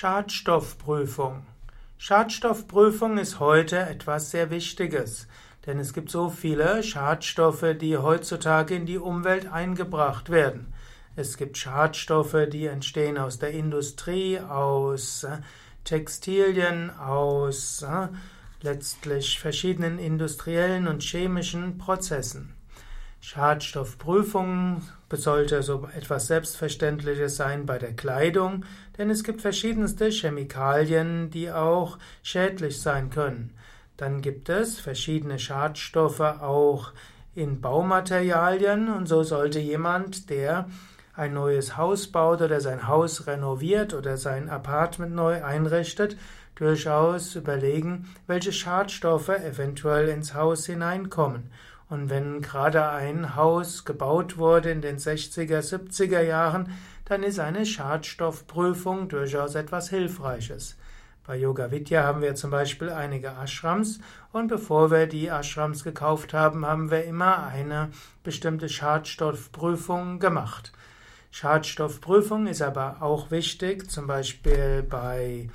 Schadstoffprüfung. Schadstoffprüfung ist heute etwas sehr Wichtiges, denn es gibt so viele Schadstoffe, die heutzutage in die Umwelt eingebracht werden. Es gibt Schadstoffe, die entstehen aus der Industrie, aus äh, Textilien, aus äh, letztlich verschiedenen industriellen und chemischen Prozessen. Schadstoffprüfung sollte so etwas Selbstverständliches sein bei der Kleidung, denn es gibt verschiedenste Chemikalien, die auch schädlich sein können. Dann gibt es verschiedene Schadstoffe auch in Baumaterialien und so sollte jemand, der ein neues Haus baut oder sein Haus renoviert oder sein Apartment neu einrichtet, durchaus überlegen, welche Schadstoffe eventuell ins Haus hineinkommen und wenn gerade ein Haus gebaut wurde in den 60er, 70er Jahren, dann ist eine Schadstoffprüfung durchaus etwas Hilfreiches. Bei Yoga Vidya haben wir zum Beispiel einige Ashrams und bevor wir die Ashrams gekauft haben, haben wir immer eine bestimmte Schadstoffprüfung gemacht. Schadstoffprüfung ist aber auch wichtig, zum Beispiel bei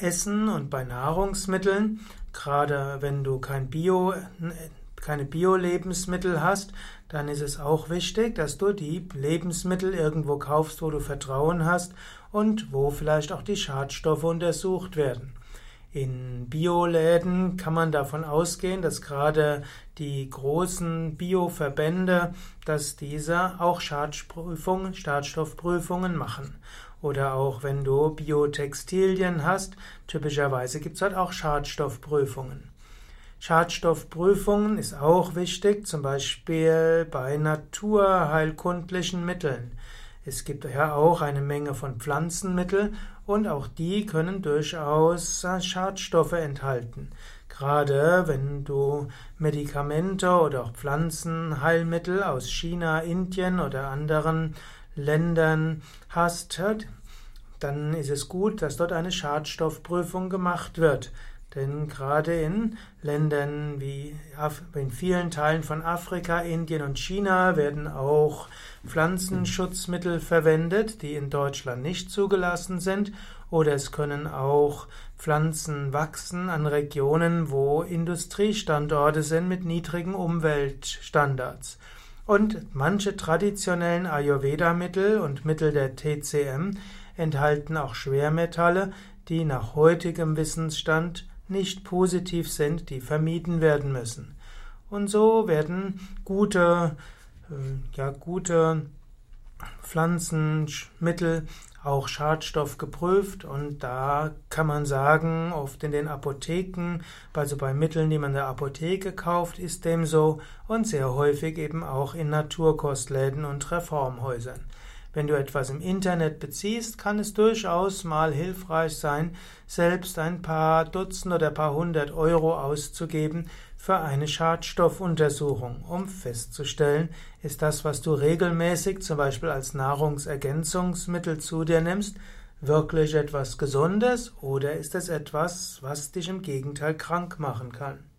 Essen und bei Nahrungsmitteln. Gerade wenn du kein Bio keine Bio-Lebensmittel hast, dann ist es auch wichtig, dass du die Lebensmittel irgendwo kaufst, wo du Vertrauen hast und wo vielleicht auch die Schadstoffe untersucht werden. In Bioläden kann man davon ausgehen, dass gerade die großen Bioverbände, dass diese auch Schadstoffprüfungen, Schadstoffprüfungen machen. Oder auch wenn du Biotextilien hast, typischerweise gibt es halt auch Schadstoffprüfungen. Schadstoffprüfungen ist auch wichtig, zum Beispiel bei naturheilkundlichen Mitteln. Es gibt ja auch eine Menge von Pflanzenmitteln und auch die können durchaus Schadstoffe enthalten. Gerade wenn du Medikamente oder auch Pflanzenheilmittel aus China, Indien oder anderen Ländern hast, dann ist es gut, dass dort eine Schadstoffprüfung gemacht wird. Denn gerade in Ländern wie in vielen Teilen von Afrika, Indien und China werden auch Pflanzenschutzmittel verwendet, die in Deutschland nicht zugelassen sind. Oder es können auch Pflanzen wachsen an Regionen, wo Industriestandorte sind mit niedrigen Umweltstandards. Und manche traditionellen Ayurveda-Mittel und Mittel der TCM enthalten auch Schwermetalle, die nach heutigem Wissensstand nicht positiv sind, die vermieden werden müssen. Und so werden gute, äh, ja, gute Pflanzenmittel, auch Schadstoff geprüft und da kann man sagen, oft in den Apotheken, also bei Mitteln, die man in der Apotheke kauft, ist dem so und sehr häufig eben auch in Naturkostläden und Reformhäusern. Wenn du etwas im Internet beziehst, kann es durchaus mal hilfreich sein, selbst ein paar Dutzend oder paar hundert Euro auszugeben für eine Schadstoffuntersuchung, um festzustellen, ist das, was du regelmäßig zum Beispiel als Nahrungsergänzungsmittel zu dir nimmst, wirklich etwas Gesundes oder ist es etwas, was dich im Gegenteil krank machen kann?